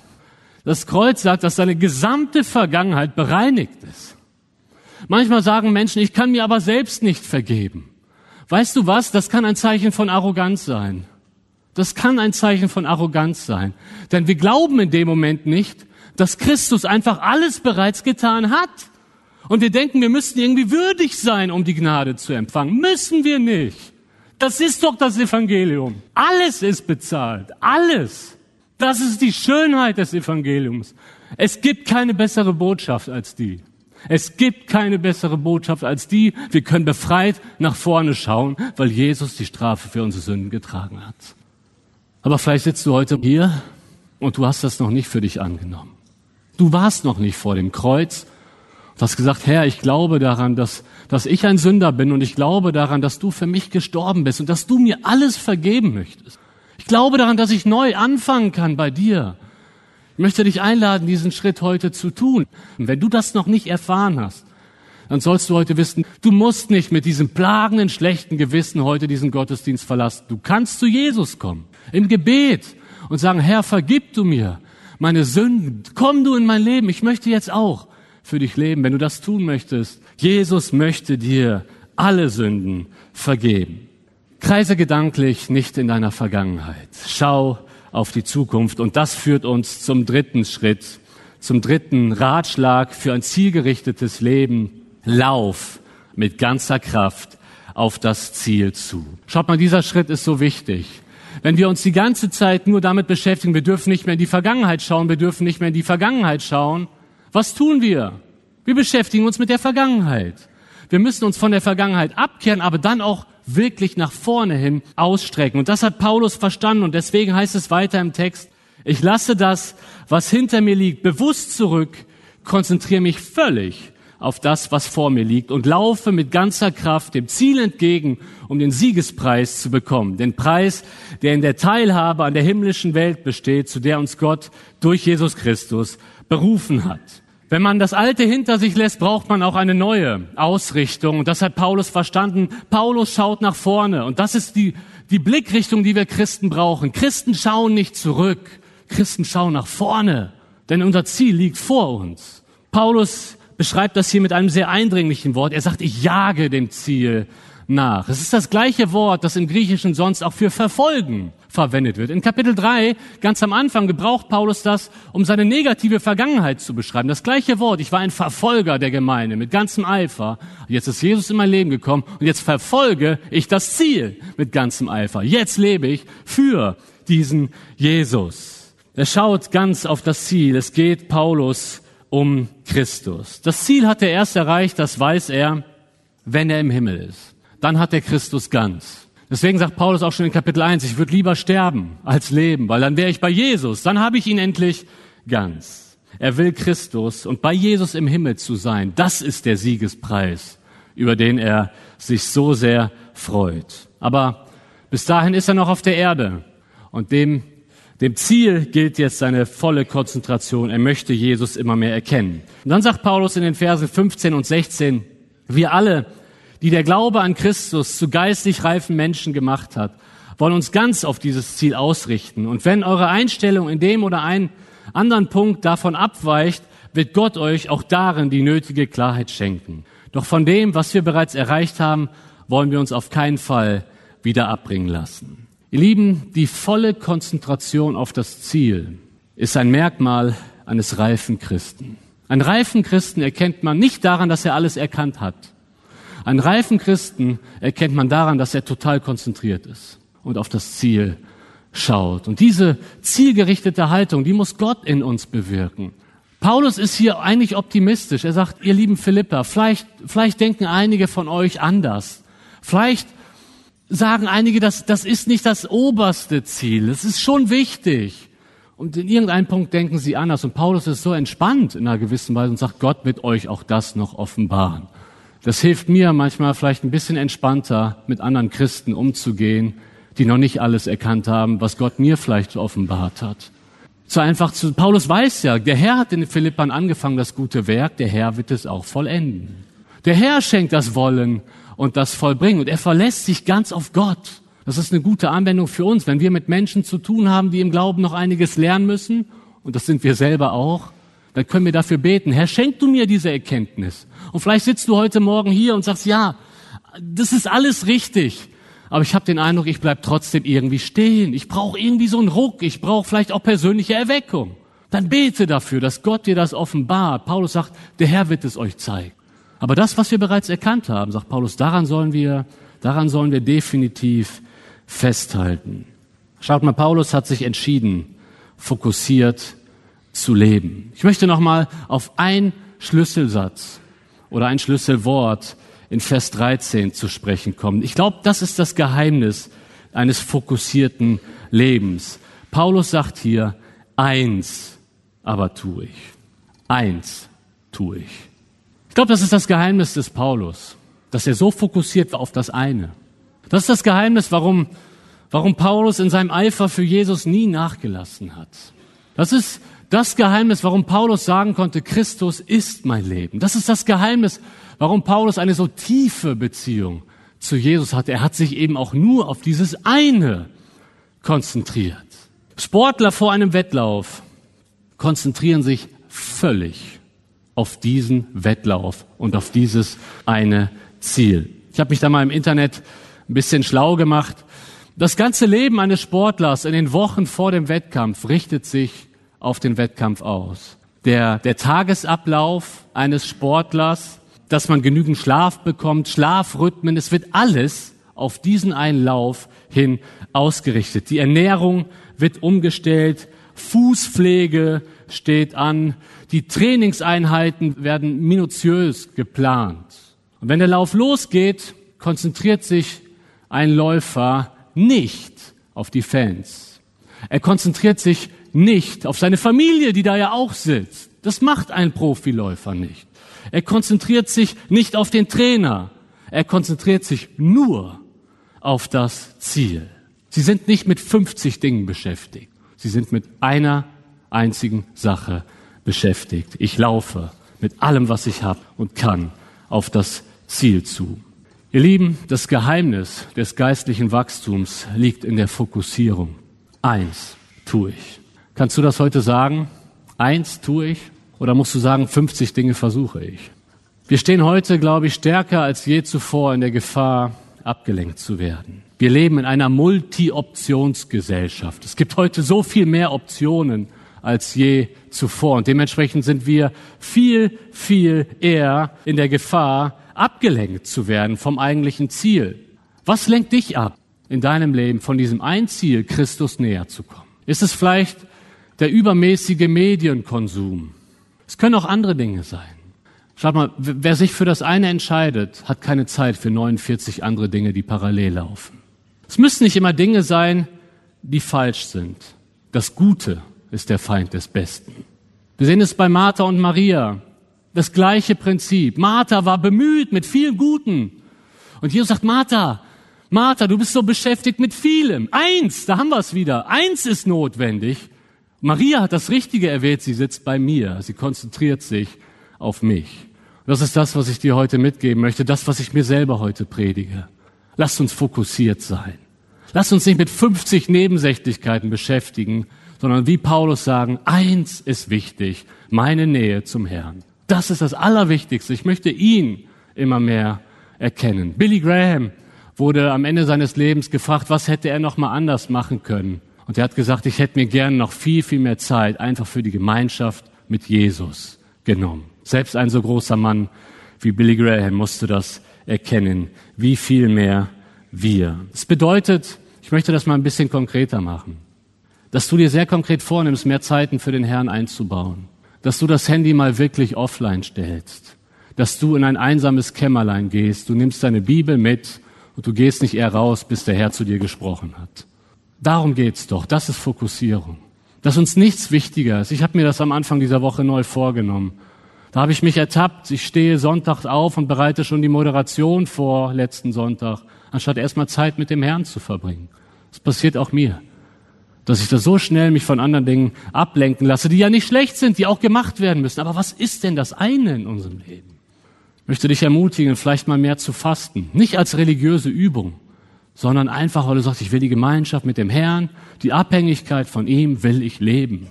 Das Kreuz sagt, dass deine gesamte Vergangenheit bereinigt ist. Manchmal sagen Menschen, ich kann mir aber selbst nicht vergeben. Weißt du was? Das kann ein Zeichen von Arroganz sein. Das kann ein Zeichen von Arroganz sein. Denn wir glauben in dem Moment nicht, dass Christus einfach alles bereits getan hat. Und wir denken, wir müssten irgendwie würdig sein, um die Gnade zu empfangen. Müssen wir nicht. Das ist doch das Evangelium. Alles ist bezahlt. Alles. Das ist die Schönheit des Evangeliums. Es gibt keine bessere Botschaft als die. Es gibt keine bessere Botschaft als die. Wir können befreit nach vorne schauen, weil Jesus die Strafe für unsere Sünden getragen hat. Aber vielleicht sitzt du heute hier und du hast das noch nicht für dich angenommen. Du warst noch nicht vor dem Kreuz Du hast gesagt, Herr, ich glaube daran, dass, dass ich ein Sünder bin und ich glaube daran, dass du für mich gestorben bist und dass du mir alles vergeben möchtest. Ich glaube daran, dass ich neu anfangen kann bei dir. Ich möchte dich einladen, diesen Schritt heute zu tun. Und wenn du das noch nicht erfahren hast, dann sollst du heute wissen, du musst nicht mit diesem plagenden, schlechten Gewissen heute diesen Gottesdienst verlassen. Du kannst zu Jesus kommen, im Gebet und sagen, Herr, vergib du mir meine Sünden. Komm du in mein Leben. Ich möchte jetzt auch für dich leben, wenn du das tun möchtest. Jesus möchte dir alle Sünden vergeben. Kreise gedanklich nicht in deiner Vergangenheit. Schau auf die Zukunft. Und das führt uns zum dritten Schritt, zum dritten Ratschlag für ein zielgerichtetes Leben. Lauf mit ganzer Kraft auf das Ziel zu. Schaut mal, dieser Schritt ist so wichtig. Wenn wir uns die ganze Zeit nur damit beschäftigen, wir dürfen nicht mehr in die Vergangenheit schauen, wir dürfen nicht mehr in die Vergangenheit schauen, was tun wir? Wir beschäftigen uns mit der Vergangenheit. Wir müssen uns von der Vergangenheit abkehren, aber dann auch wirklich nach vorne hin ausstrecken. Und das hat Paulus verstanden und deswegen heißt es weiter im Text, ich lasse das, was hinter mir liegt, bewusst zurück, konzentriere mich völlig auf das, was vor mir liegt und laufe mit ganzer Kraft dem Ziel entgegen, um den Siegespreis zu bekommen. Den Preis, der in der Teilhabe an der himmlischen Welt besteht, zu der uns Gott durch Jesus Christus berufen hat. Wenn man das Alte hinter sich lässt, braucht man auch eine neue Ausrichtung. Und das hat Paulus verstanden. Paulus schaut nach vorne. Und das ist die, die Blickrichtung, die wir Christen brauchen. Christen schauen nicht zurück. Christen schauen nach vorne. Denn unser Ziel liegt vor uns. Paulus beschreibt das hier mit einem sehr eindringlichen Wort. Er sagt, ich jage dem Ziel nach. Es ist das gleiche Wort, das im Griechischen sonst auch für verfolgen verwendet wird. In Kapitel 3, ganz am Anfang, gebraucht Paulus das, um seine negative Vergangenheit zu beschreiben. Das gleiche Wort, ich war ein Verfolger der Gemeinde mit ganzem Eifer. Jetzt ist Jesus in mein Leben gekommen und jetzt verfolge ich das Ziel mit ganzem Eifer. Jetzt lebe ich für diesen Jesus. Er schaut ganz auf das Ziel. Es geht Paulus um Christus. Das Ziel hat er erst erreicht, das weiß er, wenn er im Himmel ist. Dann hat er Christus ganz. Deswegen sagt Paulus auch schon in Kapitel 1, ich würde lieber sterben als leben, weil dann wäre ich bei Jesus, dann habe ich ihn endlich ganz. Er will Christus und bei Jesus im Himmel zu sein, das ist der Siegespreis, über den er sich so sehr freut. Aber bis dahin ist er noch auf der Erde und dem dem Ziel gilt jetzt seine volle Konzentration. Er möchte Jesus immer mehr erkennen. Und dann sagt Paulus in den Versen 15 und 16, wir alle, die der Glaube an Christus zu geistig reifen Menschen gemacht hat, wollen uns ganz auf dieses Ziel ausrichten. Und wenn eure Einstellung in dem oder einen anderen Punkt davon abweicht, wird Gott euch auch darin die nötige Klarheit schenken. Doch von dem, was wir bereits erreicht haben, wollen wir uns auf keinen Fall wieder abbringen lassen. Ihr Lieben, die volle Konzentration auf das Ziel ist ein Merkmal eines reifen Christen. Ein reifen Christen erkennt man nicht daran, dass er alles erkannt hat. Einen reifen Christen erkennt man daran, dass er total konzentriert ist und auf das Ziel schaut. Und diese zielgerichtete Haltung, die muss Gott in uns bewirken. Paulus ist hier eigentlich optimistisch. Er sagt, ihr lieben Philippa, vielleicht, vielleicht denken einige von euch anders. Vielleicht sagen einige, das, das ist nicht das oberste Ziel. Es ist schon wichtig. Und in irgendeinem Punkt denken sie anders. Und Paulus ist so entspannt in einer gewissen Weise und sagt, Gott wird euch auch das noch offenbaren. Das hilft mir manchmal vielleicht ein bisschen entspannter, mit anderen Christen umzugehen, die noch nicht alles erkannt haben, was Gott mir vielleicht offenbart hat. So einfach zu, Paulus weiß ja, der Herr hat in Philippern angefangen, das gute Werk, der Herr wird es auch vollenden. Der Herr schenkt das Wollen und das vollbringen. Und er verlässt sich ganz auf Gott. Das ist eine gute Anwendung für uns, wenn wir mit Menschen zu tun haben, die im Glauben noch einiges lernen müssen. Und das sind wir selber auch. Dann können wir dafür beten. Herr, schenk du mir diese Erkenntnis. Und vielleicht sitzt du heute Morgen hier und sagst, ja, das ist alles richtig. Aber ich habe den Eindruck, ich bleib trotzdem irgendwie stehen. Ich brauche irgendwie so einen Ruck. Ich brauche vielleicht auch persönliche Erweckung. Dann bete dafür, dass Gott dir das offenbart. Paulus sagt, der Herr wird es euch zeigen. Aber das, was wir bereits erkannt haben, sagt Paulus, daran sollen wir, daran sollen wir definitiv festhalten. Schaut mal, Paulus hat sich entschieden, fokussiert zu leben. Ich möchte nochmal auf ein Schlüsselsatz oder ein Schlüsselwort in Vers 13 zu sprechen kommen. Ich glaube, das ist das Geheimnis eines fokussierten Lebens. Paulus sagt hier, eins aber tue ich. Eins tue ich. Ich glaube, das ist das Geheimnis des Paulus, dass er so fokussiert war auf das eine. Das ist das Geheimnis, warum, warum Paulus in seinem Eifer für Jesus nie nachgelassen hat. Das ist das Geheimnis, warum Paulus sagen konnte, Christus ist mein Leben. Das ist das Geheimnis, warum Paulus eine so tiefe Beziehung zu Jesus hatte. Er hat sich eben auch nur auf dieses eine konzentriert. Sportler vor einem Wettlauf konzentrieren sich völlig auf diesen Wettlauf und auf dieses eine Ziel. Ich habe mich da mal im Internet ein bisschen schlau gemacht. Das ganze Leben eines Sportlers in den Wochen vor dem Wettkampf richtet sich auf den Wettkampf aus. Der, der Tagesablauf eines Sportlers, dass man genügend Schlaf bekommt, Schlafrhythmen, es wird alles auf diesen einen Lauf hin ausgerichtet. Die Ernährung wird umgestellt, Fußpflege steht an, die Trainingseinheiten werden minutiös geplant. Und wenn der Lauf losgeht, konzentriert sich ein Läufer nicht auf die Fans. Er konzentriert sich nicht auf seine Familie, die da ja auch sitzt. Das macht ein Profiläufer nicht. Er konzentriert sich nicht auf den Trainer. Er konzentriert sich nur auf das Ziel. Sie sind nicht mit 50 Dingen beschäftigt. Sie sind mit einer einzigen Sache beschäftigt. Ich laufe mit allem, was ich habe und kann, auf das Ziel zu. Ihr Lieben, das Geheimnis des geistlichen Wachstums liegt in der Fokussierung. Eins tue ich. Kannst du das heute sagen? Eins tue ich? Oder musst du sagen, 50 Dinge versuche ich? Wir stehen heute, glaube ich, stärker als je zuvor in der Gefahr, abgelenkt zu werden. Wir leben in einer Multi-Optionsgesellschaft. Es gibt heute so viel mehr Optionen als je zuvor. Und dementsprechend sind wir viel, viel eher in der Gefahr, abgelenkt zu werden vom eigentlichen Ziel. Was lenkt dich ab in deinem Leben von diesem ein Ziel, Christus näher zu kommen? Ist es vielleicht der übermäßige Medienkonsum? Es können auch andere Dinge sein. Schaut mal, wer sich für das eine entscheidet, hat keine Zeit für 49 andere Dinge, die parallel laufen. Es müssen nicht immer Dinge sein, die falsch sind. Das Gute ist der Feind des Besten. Wir sehen es bei Martha und Maria. Das gleiche Prinzip. Martha war bemüht mit viel Guten. Und Jesus sagt, Martha, Martha, du bist so beschäftigt mit vielem. Eins, da haben wir es wieder. Eins ist notwendig. Maria hat das Richtige erwählt. Sie sitzt bei mir. Sie konzentriert sich auf mich. Das ist das, was ich dir heute mitgeben möchte. Das, was ich mir selber heute predige. Lasst uns fokussiert sein. Lasst uns nicht mit 50 Nebensächlichkeiten beschäftigen, sondern wie Paulus sagen, eins ist wichtig, meine Nähe zum Herrn. Das ist das Allerwichtigste. Ich möchte ihn immer mehr erkennen. Billy Graham wurde am Ende seines Lebens gefragt, was hätte er noch mal anders machen können? Und er hat gesagt, ich hätte mir gern noch viel, viel mehr Zeit einfach für die Gemeinschaft mit Jesus genommen. Selbst ein so großer Mann wie Billy Graham musste das erkennen. Wie viel mehr wir. Es bedeutet, ich möchte das mal ein bisschen konkreter machen, dass du dir sehr konkret vornimmst, mehr Zeiten für den Herrn einzubauen dass du das Handy mal wirklich offline stellst, dass du in ein einsames Kämmerlein gehst, du nimmst deine Bibel mit und du gehst nicht eher raus, bis der Herr zu dir gesprochen hat. Darum geht's doch, das ist Fokussierung. Dass uns nichts wichtiger ist. Ich habe mir das am Anfang dieser Woche neu vorgenommen. Da habe ich mich ertappt, ich stehe Sonntag auf und bereite schon die Moderation vor letzten Sonntag, anstatt erstmal Zeit mit dem Herrn zu verbringen. Das passiert auch mir dass ich da so schnell mich von anderen Dingen ablenken lasse, die ja nicht schlecht sind, die auch gemacht werden müssen. Aber was ist denn das eine in unserem Leben? Ich möchte dich ermutigen, vielleicht mal mehr zu fasten. Nicht als religiöse Übung, sondern einfach, weil du sagst, ich will die Gemeinschaft mit dem Herrn, die Abhängigkeit von ihm will ich leben.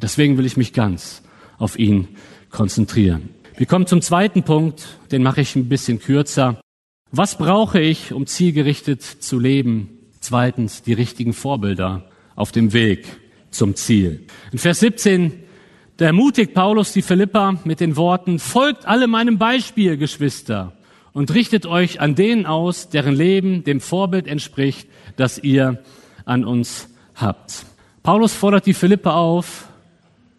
Deswegen will ich mich ganz auf ihn konzentrieren. Wir kommen zum zweiten Punkt, den mache ich ein bisschen kürzer. Was brauche ich, um zielgerichtet zu leben? Zweitens, die richtigen Vorbilder auf dem Weg zum Ziel. In Vers 17, da ermutigt Paulus die Philippa mit den Worten, folgt alle meinem Beispiel, Geschwister, und richtet euch an denen aus, deren Leben dem Vorbild entspricht, das ihr an uns habt. Paulus fordert die Philippa auf,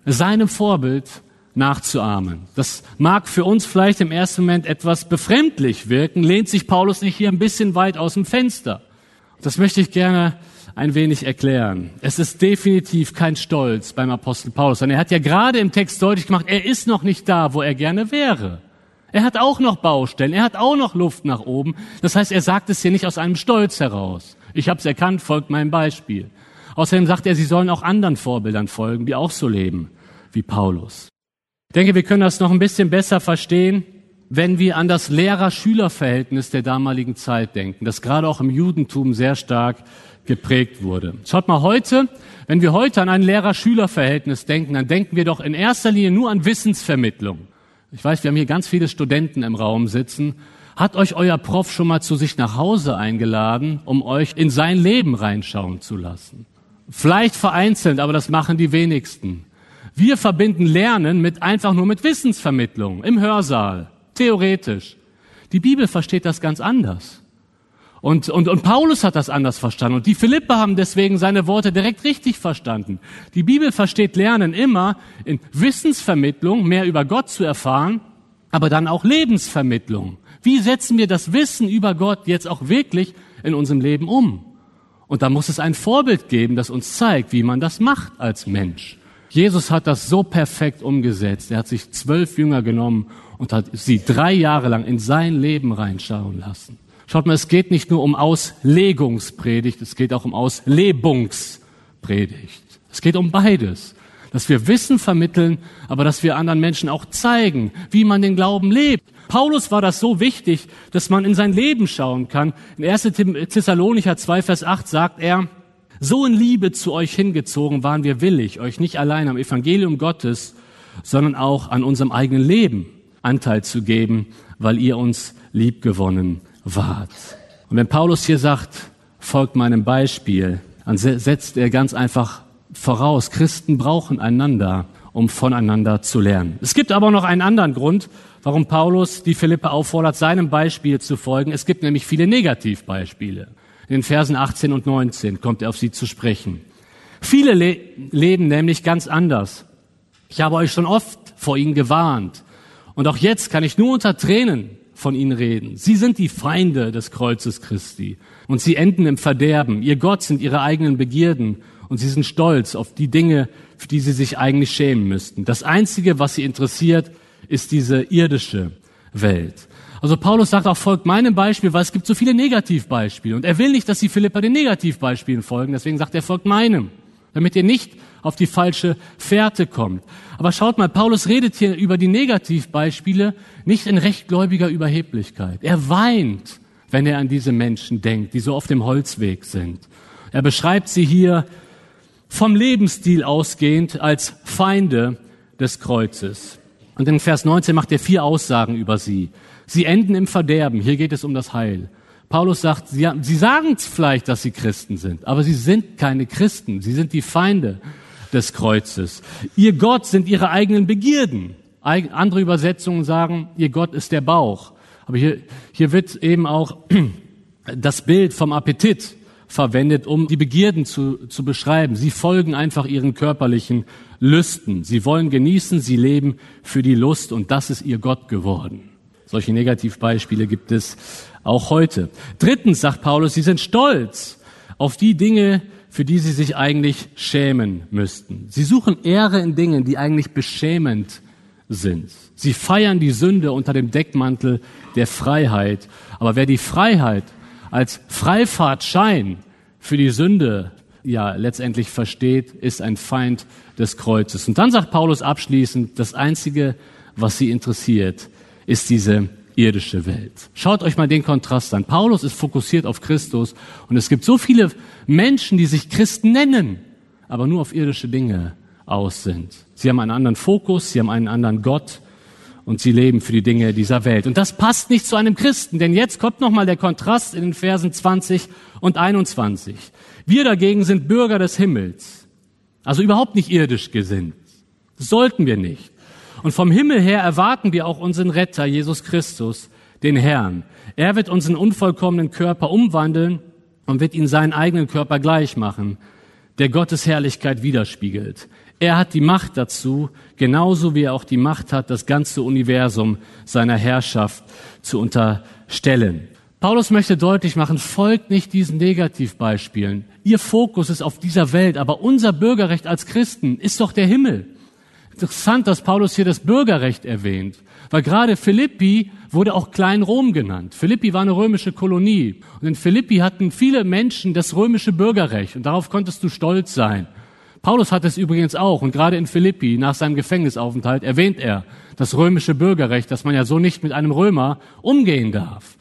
seinem Vorbild nachzuahmen. Das mag für uns vielleicht im ersten Moment etwas befremdlich wirken, lehnt sich Paulus nicht hier ein bisschen weit aus dem Fenster. Das möchte ich gerne ein wenig erklären. Es ist definitiv kein Stolz beim Apostel Paulus, sondern er hat ja gerade im Text deutlich gemacht, er ist noch nicht da, wo er gerne wäre. Er hat auch noch Baustellen, er hat auch noch Luft nach oben. Das heißt, er sagt es hier nicht aus einem Stolz heraus. Ich habe es erkannt, folgt meinem Beispiel. Außerdem sagt er, sie sollen auch anderen Vorbildern folgen, die auch so leben wie Paulus. Ich denke, wir können das noch ein bisschen besser verstehen, wenn wir an das Lehrer-Schüler-Verhältnis der damaligen Zeit denken, das gerade auch im Judentum sehr stark geprägt wurde. Schaut mal heute, wenn wir heute an ein Lehrer-Schüler-Verhältnis denken, dann denken wir doch in erster Linie nur an Wissensvermittlung. Ich weiß, wir haben hier ganz viele Studenten im Raum sitzen. Hat euch euer Prof schon mal zu sich nach Hause eingeladen, um euch in sein Leben reinschauen zu lassen? Vielleicht vereinzelt, aber das machen die wenigsten. Wir verbinden Lernen mit einfach nur mit Wissensvermittlung im Hörsaal, theoretisch. Die Bibel versteht das ganz anders. Und, und, und Paulus hat das anders verstanden. Und die Philippe haben deswegen seine Worte direkt richtig verstanden. Die Bibel versteht Lernen immer in Wissensvermittlung, mehr über Gott zu erfahren, aber dann auch Lebensvermittlung. Wie setzen wir das Wissen über Gott jetzt auch wirklich in unserem Leben um? Und da muss es ein Vorbild geben, das uns zeigt, wie man das macht als Mensch. Jesus hat das so perfekt umgesetzt. Er hat sich zwölf Jünger genommen und hat sie drei Jahre lang in sein Leben reinschauen lassen. Schaut mal, es geht nicht nur um Auslegungspredigt, es geht auch um Auslebungspredigt. Es geht um beides. Dass wir Wissen vermitteln, aber dass wir anderen Menschen auch zeigen, wie man den Glauben lebt. Paulus war das so wichtig, dass man in sein Leben schauen kann. In 1. Thessalonicher 2, Vers 8 sagt er, so in Liebe zu euch hingezogen waren wir willig, euch nicht allein am Evangelium Gottes, sondern auch an unserem eigenen Leben Anteil zu geben, weil ihr uns liebgewonnen wart. Und wenn Paulus hier sagt, folgt meinem Beispiel, dann setzt er ganz einfach voraus, Christen brauchen einander, um voneinander zu lernen. Es gibt aber noch einen anderen Grund, warum Paulus die Philippe auffordert, seinem Beispiel zu folgen. Es gibt nämlich viele Negativbeispiele. In den Versen 18 und 19 kommt er auf sie zu sprechen. Viele le leben nämlich ganz anders. Ich habe euch schon oft vor ihnen gewarnt. Und auch jetzt kann ich nur unter Tränen von ihnen reden. Sie sind die Feinde des Kreuzes Christi und sie enden im Verderben. Ihr Gott sind ihre eigenen Begierden und sie sind stolz auf die Dinge, für die sie sich eigentlich schämen müssten. Das Einzige, was sie interessiert, ist diese irdische Welt. Also Paulus sagt auch, folgt meinem Beispiel, weil es gibt so viele Negativbeispiele. Und er will nicht, dass die Philipper den Negativbeispielen folgen. Deswegen sagt er, folgt meinem damit ihr nicht auf die falsche Fährte kommt. Aber schaut mal, Paulus redet hier über die Negativbeispiele nicht in rechtgläubiger Überheblichkeit. Er weint, wenn er an diese Menschen denkt, die so auf dem Holzweg sind. Er beschreibt sie hier vom Lebensstil ausgehend als Feinde des Kreuzes. Und in Vers 19 macht er vier Aussagen über sie. Sie enden im Verderben. Hier geht es um das Heil. Paulus sagt, sie, sie sagen vielleicht, dass sie Christen sind, aber sie sind keine Christen. Sie sind die Feinde des Kreuzes. Ihr Gott sind ihre eigenen Begierden. Andere Übersetzungen sagen, ihr Gott ist der Bauch. Aber hier, hier wird eben auch das Bild vom Appetit verwendet, um die Begierden zu, zu beschreiben. Sie folgen einfach ihren körperlichen Lüsten. Sie wollen genießen, sie leben für die Lust und das ist ihr Gott geworden. Solche Negativbeispiele gibt es auch heute. Drittens sagt Paulus, sie sind stolz auf die Dinge, für die sie sich eigentlich schämen müssten. Sie suchen Ehre in Dingen, die eigentlich beschämend sind. Sie feiern die Sünde unter dem Deckmantel der Freiheit. Aber wer die Freiheit als Freifahrtschein für die Sünde ja letztendlich versteht, ist ein Feind des Kreuzes. Und dann sagt Paulus abschließend, das Einzige, was sie interessiert, ist diese irdische Welt. Schaut euch mal den Kontrast an. Paulus ist fokussiert auf Christus und es gibt so viele Menschen, die sich Christen nennen, aber nur auf irdische Dinge aus sind. Sie haben einen anderen Fokus, sie haben einen anderen Gott und sie leben für die Dinge dieser Welt. Und das passt nicht zu einem Christen, denn jetzt kommt nochmal der Kontrast in den Versen 20 und 21. Wir dagegen sind Bürger des Himmels, also überhaupt nicht irdisch gesinnt. Das sollten wir nicht. Und vom Himmel her erwarten wir auch unseren Retter, Jesus Christus, den Herrn. Er wird unseren unvollkommenen Körper umwandeln und wird ihn seinen eigenen Körper gleich machen, der Gottes Herrlichkeit widerspiegelt. Er hat die Macht dazu, genauso wie er auch die Macht hat, das ganze Universum seiner Herrschaft zu unterstellen. Paulus möchte deutlich machen, folgt nicht diesen Negativbeispielen. Ihr Fokus ist auf dieser Welt, aber unser Bürgerrecht als Christen ist doch der Himmel. Interessant, dass Paulus hier das Bürgerrecht erwähnt, weil gerade Philippi wurde auch Klein-Rom genannt. Philippi war eine römische Kolonie und in Philippi hatten viele Menschen das römische Bürgerrecht und darauf konntest du stolz sein. Paulus hat es übrigens auch und gerade in Philippi nach seinem Gefängnisaufenthalt erwähnt er das römische Bürgerrecht, dass man ja so nicht mit einem Römer umgehen darf.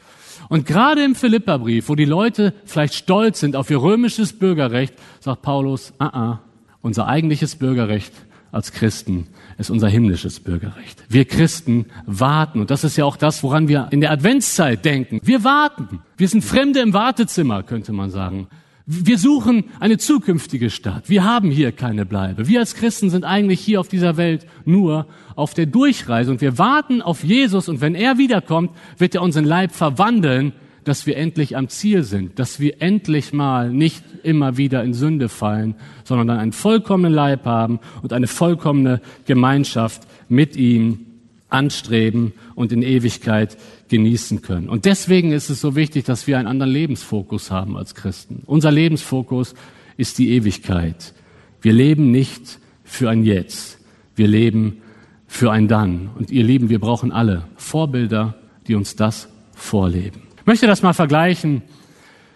Und gerade im Philipperbrief, wo die Leute vielleicht stolz sind auf ihr römisches Bürgerrecht, sagt Paulus, ah, ah, unser eigentliches Bürgerrecht als Christen ist unser himmlisches Bürgerrecht. Wir Christen warten. Und das ist ja auch das, woran wir in der Adventszeit denken. Wir warten. Wir sind Fremde im Wartezimmer, könnte man sagen. Wir suchen eine zukünftige Stadt. Wir haben hier keine Bleibe. Wir als Christen sind eigentlich hier auf dieser Welt nur auf der Durchreise und wir warten auf Jesus und wenn er wiederkommt, wird er unseren Leib verwandeln, dass wir endlich am Ziel sind, dass wir endlich mal nicht immer wieder in Sünde fallen, sondern dann einen vollkommenen Leib haben und eine vollkommene Gemeinschaft mit ihm anstreben und in Ewigkeit genießen können. Und deswegen ist es so wichtig, dass wir einen anderen Lebensfokus haben als Christen. Unser Lebensfokus ist die Ewigkeit. Wir leben nicht für ein Jetzt. Wir leben für ein Dann. Und ihr Lieben, wir brauchen alle Vorbilder, die uns das vorleben. Ich möchte das mal vergleichen,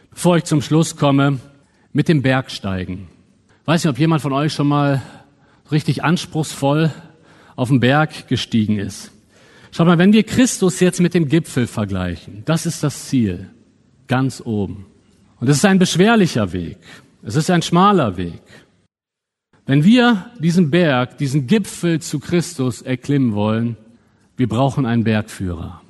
bevor ich zum Schluss komme, mit dem Bergsteigen. Ich weiß nicht, ob jemand von euch schon mal richtig anspruchsvoll auf den Berg gestiegen ist. Schaut mal, wenn wir Christus jetzt mit dem Gipfel vergleichen, das ist das Ziel, ganz oben. Und es ist ein beschwerlicher Weg. Es ist ein schmaler Weg. Wenn wir diesen Berg, diesen Gipfel zu Christus erklimmen wollen, wir brauchen einen Bergführer.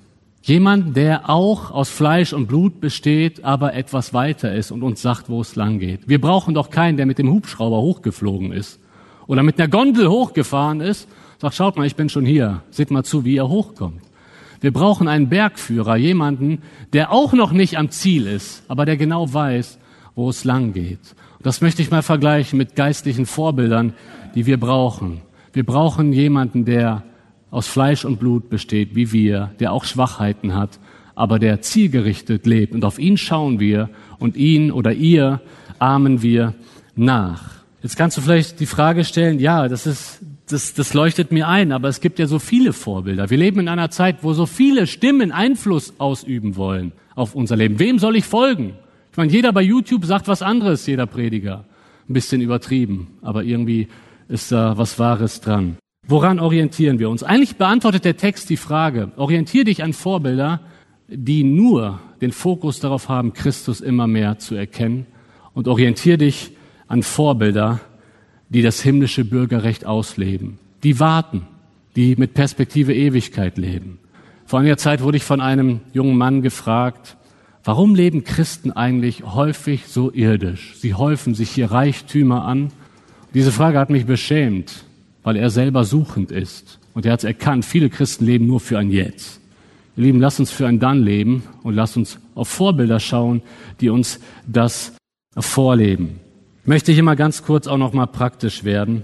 Jemand, der auch aus Fleisch und Blut besteht, aber etwas weiter ist und uns sagt, wo es lang geht. Wir brauchen doch keinen, der mit dem Hubschrauber hochgeflogen ist oder mit einer Gondel hochgefahren ist Sagt, schaut mal, ich bin schon hier. Seht mal zu, wie er hochkommt. Wir brauchen einen Bergführer, jemanden, der auch noch nicht am Ziel ist, aber der genau weiß, wo es lang geht. Das möchte ich mal vergleichen mit geistlichen Vorbildern, die wir brauchen. Wir brauchen jemanden, der aus Fleisch und Blut besteht, wie wir, der auch Schwachheiten hat, aber der zielgerichtet lebt. Und auf ihn schauen wir und ihn oder ihr ahmen wir nach. Jetzt kannst du vielleicht die Frage stellen, ja, das ist das, das leuchtet mir ein, aber es gibt ja so viele Vorbilder. Wir leben in einer Zeit, wo so viele Stimmen Einfluss ausüben wollen auf unser Leben. Wem soll ich folgen? Ich meine, jeder bei YouTube sagt was anderes, jeder Prediger. Ein bisschen übertrieben, aber irgendwie ist da was Wahres dran. Woran orientieren wir uns? Eigentlich beantwortet der Text die Frage, orientier dich an Vorbilder, die nur den Fokus darauf haben, Christus immer mehr zu erkennen und orientier dich an Vorbilder, die das himmlische Bürgerrecht ausleben, die warten, die mit Perspektive Ewigkeit leben. Vor einiger Zeit wurde ich von einem jungen Mann gefragt, warum leben Christen eigentlich häufig so irdisch? Sie häufen sich hier Reichtümer an. Diese Frage hat mich beschämt, weil er selber suchend ist. Und er hat erkannt, viele Christen leben nur für ein Jetzt. Ihr Lieben, lasst uns für ein Dann leben und lasst uns auf Vorbilder schauen, die uns das vorleben möchte ich immer ganz kurz auch noch mal praktisch werden.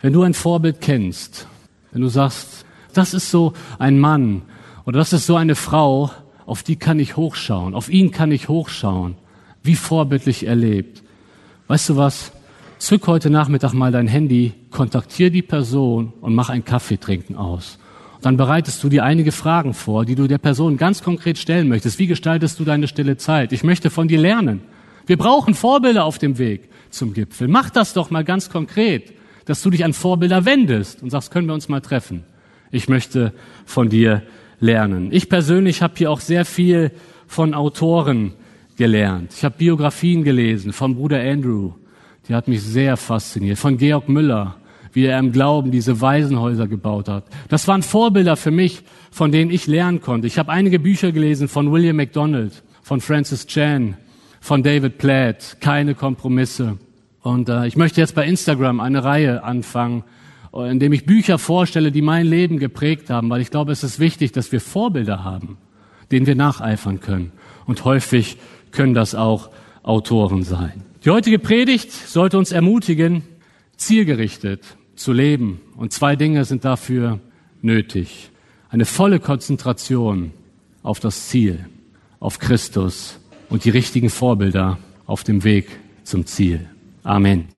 Wenn du ein Vorbild kennst, wenn du sagst, das ist so ein Mann oder das ist so eine Frau, auf die kann ich hochschauen, auf ihn kann ich hochschauen, wie vorbildlich er lebt. Weißt du was? Zück heute Nachmittag mal dein Handy, kontaktier die Person und mach ein Kaffeetrinken aus. Dann bereitest du dir einige Fragen vor, die du der Person ganz konkret stellen möchtest. Wie gestaltest du deine stille Zeit? Ich möchte von dir lernen. Wir brauchen Vorbilder auf dem Weg zum Gipfel. Mach das doch mal ganz konkret, dass du dich an Vorbilder wendest und sagst, können wir uns mal treffen. Ich möchte von dir lernen. Ich persönlich habe hier auch sehr viel von Autoren gelernt. Ich habe Biografien gelesen von Bruder Andrew. Die hat mich sehr fasziniert. Von Georg Müller, wie er im Glauben diese Waisenhäuser gebaut hat. Das waren Vorbilder für mich, von denen ich lernen konnte. Ich habe einige Bücher gelesen von William MacDonald, von Francis Chan, von David Platt, keine Kompromisse. Und äh, ich möchte jetzt bei Instagram eine Reihe anfangen, äh, in dem ich Bücher vorstelle, die mein Leben geprägt haben, weil ich glaube, es ist wichtig, dass wir Vorbilder haben, denen wir nacheifern können. Und häufig können das auch Autoren sein. Die heutige Predigt sollte uns ermutigen, zielgerichtet zu leben. Und zwei Dinge sind dafür nötig. Eine volle Konzentration auf das Ziel, auf Christus und die richtigen Vorbilder auf dem Weg zum Ziel. Amen.